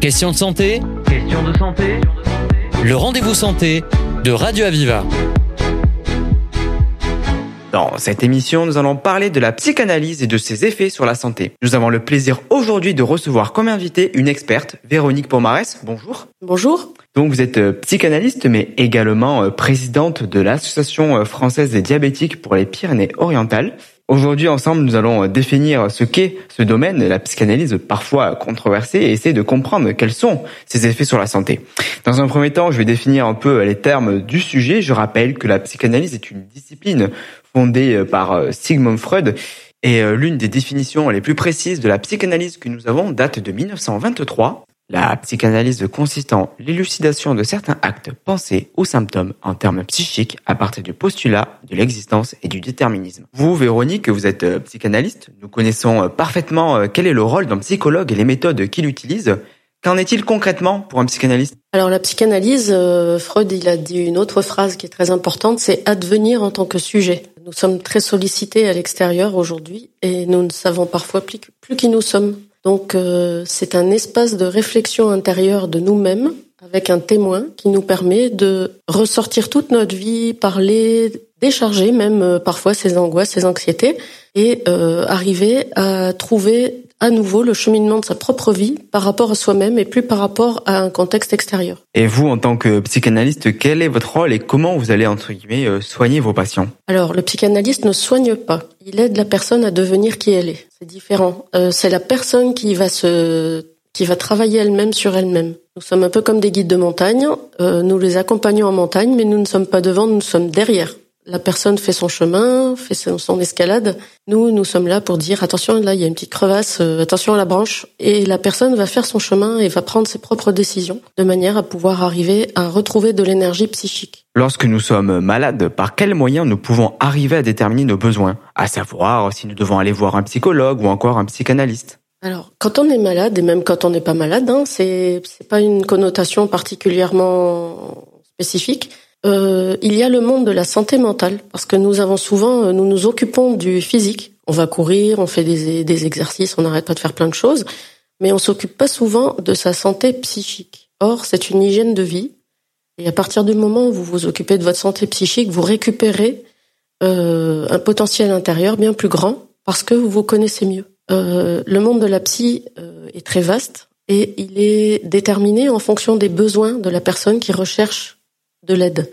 Question de santé Question de santé Le rendez-vous santé de Radio Aviva. Dans cette émission, nous allons parler de la psychanalyse et de ses effets sur la santé. Nous avons le plaisir aujourd'hui de recevoir comme invité une experte, Véronique Pomarès. Bonjour. Bonjour. Donc vous êtes euh, psychanalyste mais également euh, présidente de l'Association euh, française des diabétiques pour les Pyrénées-Orientales. Aujourd'hui, ensemble, nous allons définir ce qu'est ce domaine, la psychanalyse parfois controversée, et essayer de comprendre quels sont ses effets sur la santé. Dans un premier temps, je vais définir un peu les termes du sujet. Je rappelle que la psychanalyse est une discipline fondée par Sigmund Freud, et l'une des définitions les plus précises de la psychanalyse que nous avons date de 1923. La psychanalyse consiste en l'élucidation de certains actes, pensées ou symptômes en termes psychiques à partir du postulat de l'existence et du déterminisme. Vous, Véronique, vous êtes euh, psychanalyste. Nous connaissons euh, parfaitement euh, quel est le rôle d'un psychologue et les méthodes qu'il utilise. Qu'en est-il concrètement pour un psychanalyste? Alors la psychanalyse, Freud il a dit une autre phrase qui est très importante, c'est advenir en tant que sujet. Nous sommes très sollicités à l'extérieur aujourd'hui et nous ne savons parfois plus qui nous sommes. Donc euh, c'est un espace de réflexion intérieure de nous-mêmes avec un témoin qui nous permet de ressortir toute notre vie, parler, décharger même euh, parfois ses angoisses, ses anxiétés et euh, arriver à trouver à nouveau le cheminement de sa propre vie par rapport à soi-même et plus par rapport à un contexte extérieur. Et vous, en tant que psychanalyste, quel est votre rôle et comment vous allez, entre guillemets, euh, soigner vos patients? Alors, le psychanalyste ne soigne pas. Il aide la personne à devenir qui elle est. C'est différent. Euh, c'est la personne qui va se qui va travailler elle-même sur elle-même. Nous sommes un peu comme des guides de montagne. Euh, nous les accompagnons en montagne, mais nous ne sommes pas devant, nous sommes derrière la personne fait son chemin, fait son, escalade. Nous, nous sommes là pour dire attention, là il y a une petite crevasse, euh, attention à la branche, et la personne va faire son chemin et va prendre ses propres décisions de manière à pouvoir arriver à retrouver de l'énergie psychique. Lorsque nous sommes malades, par quels moyens nous pouvons arriver à déterminer nos besoins, à savoir si nous devons aller voir un psychologue ou encore un psychanalyste alors, quand on est malade, et même quand on n'est pas malade, hein, c'est c'est pas une connotation particulièrement spécifique. Euh, il y a le monde de la santé mentale, parce que nous avons souvent, euh, nous nous occupons du physique. On va courir, on fait des, exercices, on n'arrête pas de faire plein de choses, mais on s'occupe pas souvent de sa santé psychique. Or, c'est une hygiène de vie, et à partir du moment où vous vous occupez de votre santé psychique, vous récupérez euh, un potentiel intérieur bien plus grand, parce que vous vous connaissez mieux. Euh, le monde de la psy euh, est très vaste, et il est déterminé en fonction des besoins de la personne qui recherche de l'aide.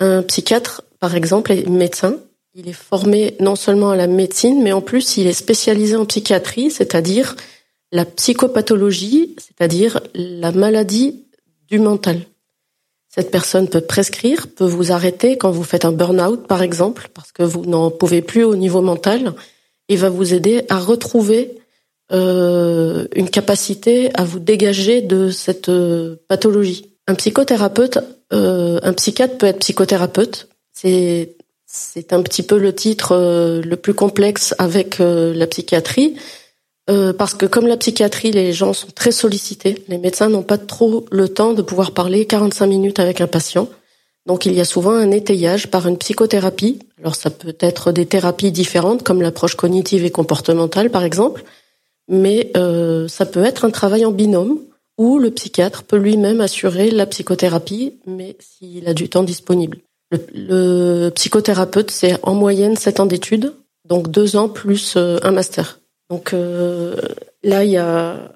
Un psychiatre, par exemple, est médecin. Il est formé non seulement à la médecine, mais en plus il est spécialisé en psychiatrie, c'est-à-dire la psychopathologie, c'est-à-dire la maladie du mental. Cette personne peut prescrire, peut vous arrêter quand vous faites un burn-out, par exemple, parce que vous n'en pouvez plus au niveau mental, et va vous aider à retrouver euh, une capacité à vous dégager de cette euh, pathologie. Un psychothérapeute, euh, un psychiatre peut être psychothérapeute. C'est c'est un petit peu le titre euh, le plus complexe avec euh, la psychiatrie, parce que comme la psychiatrie, les gens sont très sollicités. Les médecins n'ont pas trop le temps de pouvoir parler 45 minutes avec un patient. Donc il y a souvent un étayage par une psychothérapie. Alors ça peut être des thérapies différentes, comme l'approche cognitive et comportementale par exemple, mais ça peut être un travail en binôme ou le psychiatre peut lui-même assurer la psychothérapie, mais s'il a du temps disponible. Le, psychothérapeute, c'est en moyenne 7 ans d'études, donc 2 ans plus euh, un master. Donc euh, là, il y a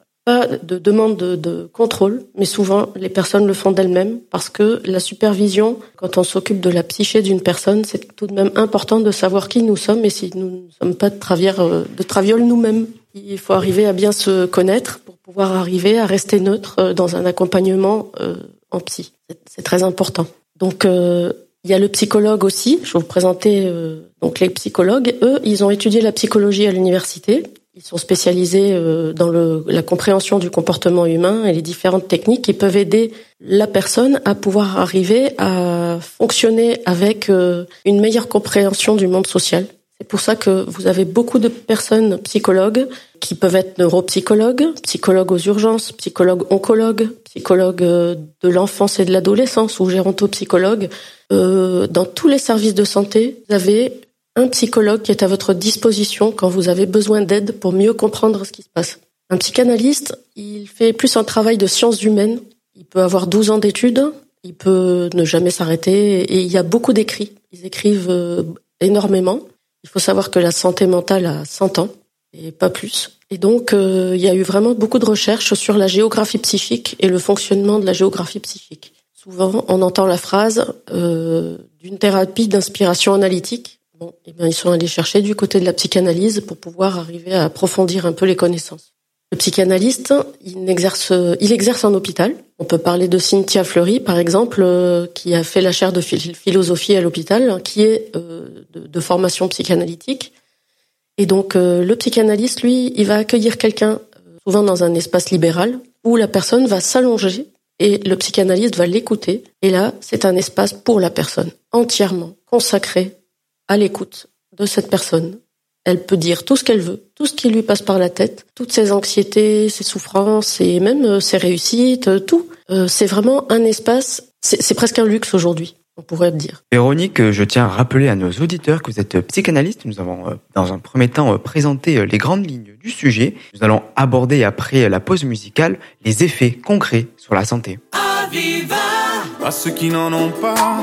de demande de, contrôle, mais souvent les personnes le font d'elles-mêmes parce que la supervision, quand on s'occupe de la psyché d'une personne, c'est tout de même important de savoir qui nous sommes et si nous ne sommes pas de, euh, travioles nous-mêmes. Il faut arriver à bien se connaître pour pouvoir arriver à rester neutre euh, dans un accompagnement euh, en psy. C'est très important. Donc il y a le psychologue aussi. Je vais vous présenter donc les psychologues. Eux, ils ont étudié la psychologie à l'université. Ils sont spécialisés dans le, la compréhension du comportement humain et les différentes techniques qui peuvent aider la personne à pouvoir arriver à fonctionner avec une meilleure compréhension du monde social c'est pour ça que vous avez beaucoup de personnes psychologues qui peuvent être neuropsychologues, psychologues aux urgences, psychologues oncologues, psychologues euh, de l'enfance et de l'adolescence ou gérontopsychologues. Euh, dans tous les services de santé, vous avez un psychologue qui est à votre disposition quand vous avez besoin d'aide pour mieux comprendre ce qui se passe. Un psychanalyste, il fait plus un travail de sciences humaines. Il peut avoir 12 ans d'études, il peut ne jamais s'arrêter et il y a beaucoup d'écrits. Ils écrivent euh, énormément. Il faut savoir que la santé mentale a 100 ans et pas plus. Et donc, euh, il y a eu vraiment beaucoup de recherches sur la géographie psychique et le fonctionnement de la géographie psychique. Souvent, on entend la phrase euh, d'une thérapie d'inspiration analytique. Bon, eh bien, ils sont allés chercher du côté de la psychanalyse pour pouvoir arriver à approfondir un peu les connaissances. Le psychanalyste, il exerce, il exerce en hôpital. On peut parler de Cynthia Fleury, par exemple, euh, qui a fait la chaire de philosophie à l'hôpital, qui est euh, de, formation psychanalytique. Et donc, euh, le psychanalyste, lui, il va accueillir quelqu'un, souvent dans un espace libéral, où la personne va s'allonger et le psychanalyste va l'écouter. Et là, c'est un espace pour la personne, entièrement consacré à l'écoute de cette personne, elle peut dire tout ce qu'elle veut, tout ce qui lui passe par la tête, toutes ses anxiétés, ses souffrances et même euh, ses réussites, euh, tout. Euh, c'est vraiment un espace, c'est presque un luxe aujourd'hui, on pourrait dire. Véronique, je tiens à rappeler à nos auditeurs que vous êtes psychanalyste. Nous avons dans un premier temps présenté les grandes lignes du sujet. Nous allons aborder après la pause musicale les effets concrets sur la santé. À ceux qui n'en ont pas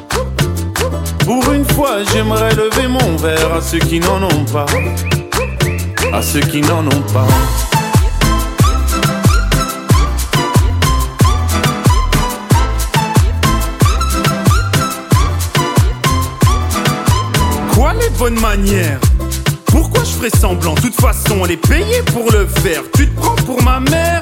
Pour une fois, j'aimerais lever mon verre à ceux qui n'en ont pas. À ceux qui n'en ont pas. Quoi les bonnes manières? Pourquoi je ferais semblant? De toute façon, elle est payée pour le faire. Tu te prends pour ma mère?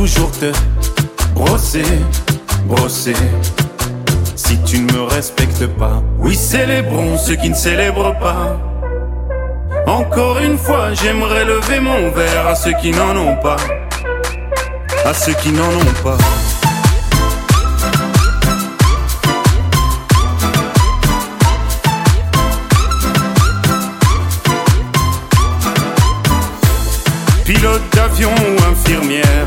Toujours te brosser, brosser. Si tu ne me respectes pas, oui, célébrons ceux qui ne célèbrent pas. Encore une fois, j'aimerais lever mon verre à ceux qui n'en ont pas. À ceux qui n'en ont pas. Pilote d'avion ou infirmière,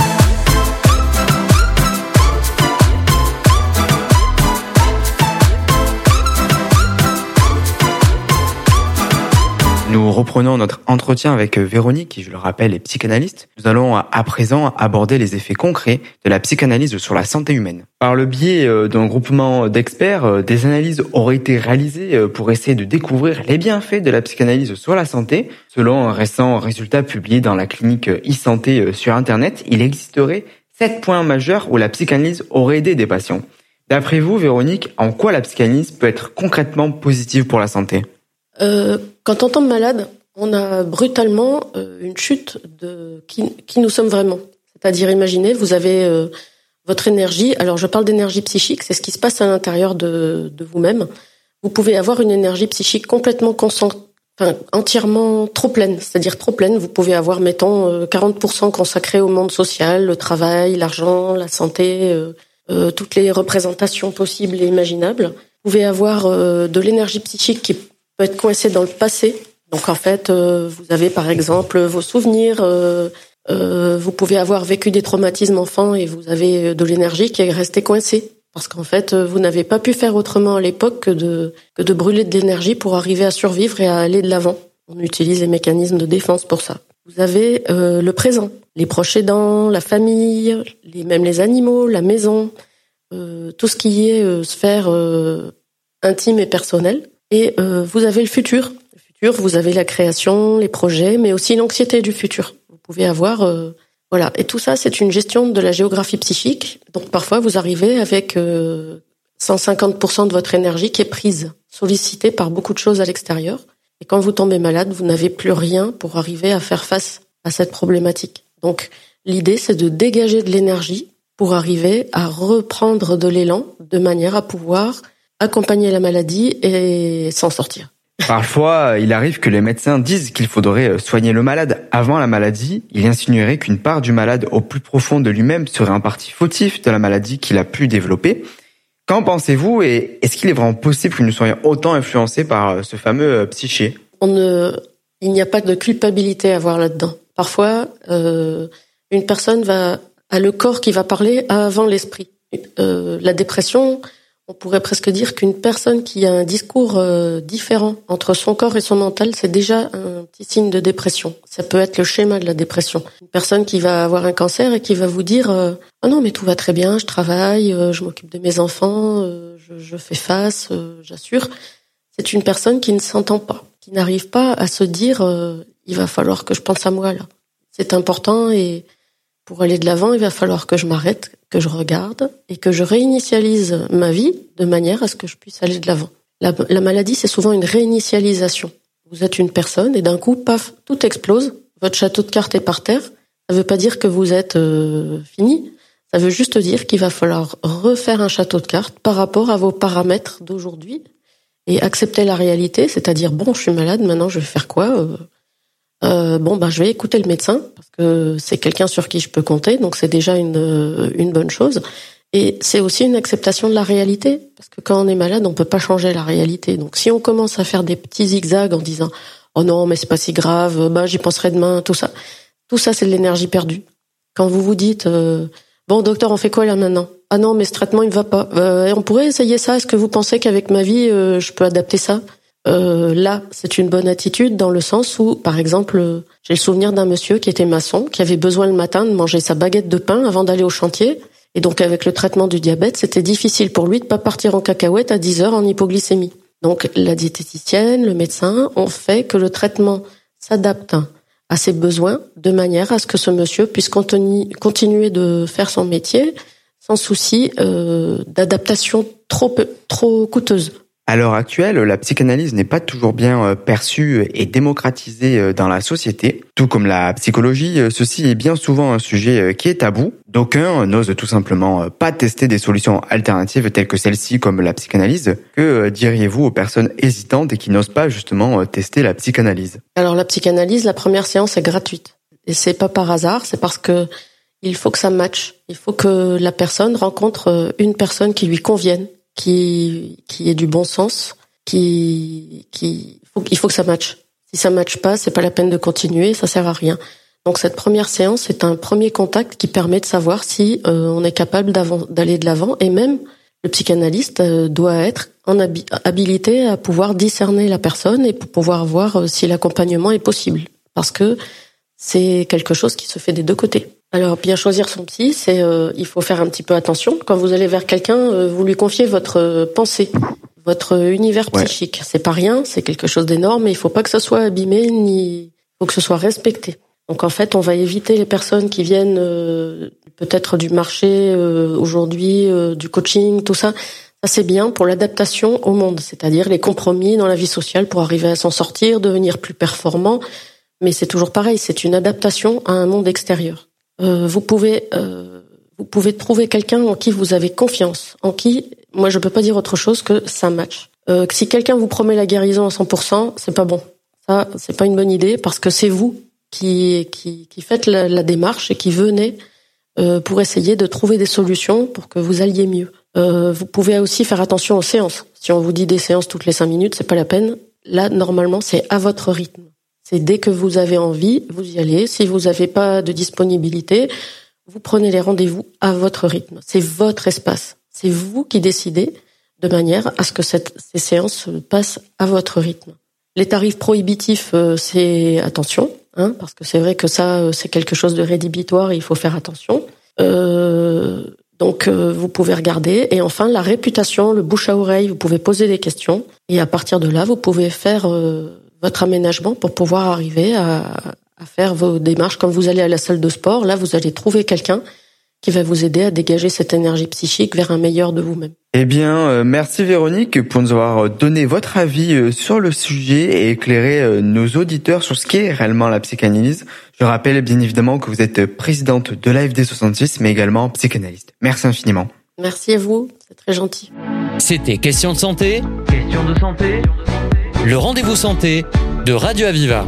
Reprenons notre entretien avec Véronique, qui, je le rappelle, est psychanalyste. Nous allons à présent aborder les effets concrets de la psychanalyse sur la santé humaine. Par le biais euh, d'un groupement d'experts, euh, des analyses auraient été réalisées euh, pour essayer de découvrir les bienfaits de la psychanalyse sur la santé. Selon un récent résultat publié dans la clinique e-santé sur Internet, il existerait sept points majeurs où la psychanalyse aurait aidé des patients. D'après vous, Véronique, en quoi la psychanalyse peut être concrètement positive pour la santé? Euh, quand on tombe malade, on a brutalement euh, une chute de qui, nous sommes vraiment. C'est-à-dire, imaginez, vous avez euh, votre énergie. Alors, je parle d'énergie psychique, c'est ce qui se passe à l'intérieur de, vous-même. Vous pouvez avoir une énergie psychique complètement concentrée, enfin, entièrement trop pleine, c'est-à-dire trop pleine. Vous pouvez avoir, mettons, 40% euh, consacré au monde social, le travail, l'argent, la santé, toutes les représentations possibles et imaginables. Vous pouvez avoir de l'énergie psychique qui être coincée dans le passé. Donc, en fait, vous avez, par exemple, vos souvenirs euh, vous pouvez avoir vécu des traumatismes enfants et vous avez de l'énergie qui est restée coincée. Parce qu'en fait, vous n'avez pas pu faire autrement à l'époque que de, brûler de l'énergie pour arriver à survivre et à aller de l'avant. On utilise les mécanismes de défense pour ça. Vous avez euh, le présent, les proches aidants, la famille, même les animaux, la maison, euh, tout ce qui est euh, sphère euh, intime et personnelle. Et euh, vous avez le futur. Le futur, vous avez la création, les projets, mais aussi l'anxiété du futur pouvez avoir euh, voilà. Et tout ça, c'est une gestion de la géographie psychique. Donc parfois, vous arrivez avec 150% euh, de votre énergie qui est prise, sollicitée par beaucoup de choses à l'extérieur. Et quand vous tombez malade, vous n'avez plus rien pour arriver à faire face à cette problématique. Donc l'idée, c'est de dégager de l'énergie pour arriver à reprendre de l'élan de manière à pouvoir accompagner la maladie et s'en sortir. Parfois, il arrive que les médecins disent qu'il faudrait euh, soigner le malade avant la maladie. Il insinuerait qu'une part du malade au plus profond de lui-même serait un parti fautif de la maladie qu'il a pu développer. Qu'en pensez-vous et est-ce qu'il est vraiment possible que nous soyons autant influencés par euh, ce fameux euh, psyché? On ne, il n'y a pas de culpabilité à voir là-dedans. Parfois, euh, une personne va a le corps qui va parler avant l'esprit. Euh, la dépression, on pourrait presque dire qu'une personne qui a un discours euh, différent entre son corps et son mental, c'est déjà un petit signe de dépression. Ça peut être le schéma de la dépression. Une personne qui va avoir un cancer et qui va vous dire euh, "Ah non, mais tout va très bien, je travaille, euh, je m'occupe de mes enfants, je, je, fais face, j'assure." C'est une personne qui ne s'entend pas, qui n'arrive pas à se dire "Il va falloir que je pense à moi là." C'est important et pour aller de l'avant, il va falloir que je m'arrête, que je regarde et que je réinitialise ma vie de manière à ce que je puisse aller de l'avant. La, maladie, c'est souvent une réinitialisation. Vous êtes une personne et d'un coup, paf, tout explose. Votre château de cartes est par terre. Ça ne veut pas dire que vous êtes euh, fini. Ça veut juste dire qu'il va falloir refaire un château de cartes par rapport à vos paramètres d'aujourd'hui et accepter la réalité, c'est-à-dire bon, je suis malade, maintenant je vais faire quoi euh, euh, bon ben je vais écouter le médecin parce que c'est quelqu'un sur qui je peux compter, donc c'est déjà une une bonne chose. Et c'est aussi une acceptation de la réalité parce que quand on est malade, on peut pas changer la réalité. Donc si on commence à faire des petits zigzags en disant oh non mais c'est pas si grave, ben j'y penserai demain, tout ça, tout ça c'est de l'énergie perdue. Quand vous vous dites euh, bon docteur on fait quoi là maintenant Ah non mais ce traitement il va pas. Euh, on pourrait essayer ça. Est-ce que vous pensez qu'avec ma vie euh, je peux adapter ça? Euh, là, c'est une bonne attitude dans le sens où, par exemple, j'ai le souvenir d'un monsieur qui était maçon, qui avait besoin le matin de manger sa baguette de pain avant d'aller au chantier. Et donc, avec le traitement du diabète, c'était difficile pour lui de pas partir en cacahuète à 10 heures en hypoglycémie. Donc, la diététicienne, le médecin ont fait que le traitement s'adapte à ses besoins de manière à ce que ce monsieur puisse continuer de faire son métier sans souci euh, d'adaptation trop trop coûteuse. À l'heure actuelle, la psychanalyse n'est pas toujours bien euh, perçue et démocratisée euh, dans la société. Tout comme la psychologie, euh, ceci est bien souvent un sujet qui est tabou. D'aucuns n'osent tout simplement pas tester des solutions alternatives telles que celle-ci comme la psychanalyse. Que diriez-vous aux personnes hésitantes et qui n'osent pas justement tester la psychanalyse? Alors la psychanalyse, la première séance est gratuite. Et c'est pas par hasard, c'est parce que il faut que ça matche. Il faut que la personne rencontre une personne qui lui convienne, qui qui ait du bon sens, qui qui il faut que ça matche. Si ça matche pas, c'est pas la peine de continuer, ça sert à rien. Donc cette première séance est un premier contact qui permet de savoir si euh, on est capable d'aller de l'avant et même le psychanalyste euh, doit être en habilité à pouvoir discerner la personne et pour pouvoir voir euh, si l'accompagnement est possible parce que c'est quelque chose qui se fait des deux côtés. Alors bien choisir son psy, c'est euh, il faut faire un petit peu attention. Quand vous allez vers quelqu'un, euh, vous lui confiez votre euh, pensée, votre univers psychique. C'est pas rien, c'est quelque chose d'énorme, mais il faut pas que ça soit abîmé ni faut que ce soit respecté. Donc en fait, on va éviter les personnes qui viennent peut-être du marché aujourd'hui, du coaching, tout ça. Ça c'est bien pour l'adaptation au monde, c'est-à-dire les compromis dans la vie sociale pour arriver à s'en sortir, devenir plus performant. Mais c'est toujours pareil, c'est une adaptation à un monde extérieur. vous pouvez vous pouvez trouver quelqu'un en qui vous avez confiance, en qui, moi je peux pas dire autre chose que ça match. si quelqu'un vous promet la guérison à 100%, c'est pas bon. Ça, c'est pas une bonne idée parce que c'est vous qui, qui, qui faites la, la, démarche et qui venez pour essayer de trouver des solutions pour que vous alliez mieux. Euh, vous pouvez aussi faire attention aux séances. Si on vous dit des séances toutes les cinq minutes, c'est pas la peine. Là, normalement, c'est à votre rythme. C'est dès que vous avez envie, vous y allez. Si vous n'avez pas de disponibilité, vous prenez les rendez-vous à votre rythme. C'est votre espace. C'est vous qui décidez de manière à ce que ces séances se passent à votre rythme. Les tarifs prohibitifs, euh, c'est attention, hein, parce que c'est vrai que ça, euh, c'est quelque chose de rédhibitoire et il faut faire attention. Euh, donc euh, vous pouvez regarder. Et enfin, la réputation, le bouche à oreille, vous pouvez poser des questions. Et à partir de là, vous pouvez faire euh, votre aménagement pour pouvoir arriver à, à, faire vos démarches. Quand vous allez à la salle de sport, là, vous allez trouver quelqu'un qui va vous aider à dégager cette énergie psychique vers un meilleur de vous-même. Eh bien, euh, merci Véronique pour nous avoir donné votre avis euh, sur le sujet et éclairer euh, nos auditeurs sur ce qu'est réellement la psychanalyse. Je rappelle bien évidemment que vous êtes présidente de l'AFD 66, mais également psychanalyste. Merci infiniment. Merci à vous, c'est très gentil. C'était Question de santé. Question de santé. Le rendez-vous santé de Radio Aviva.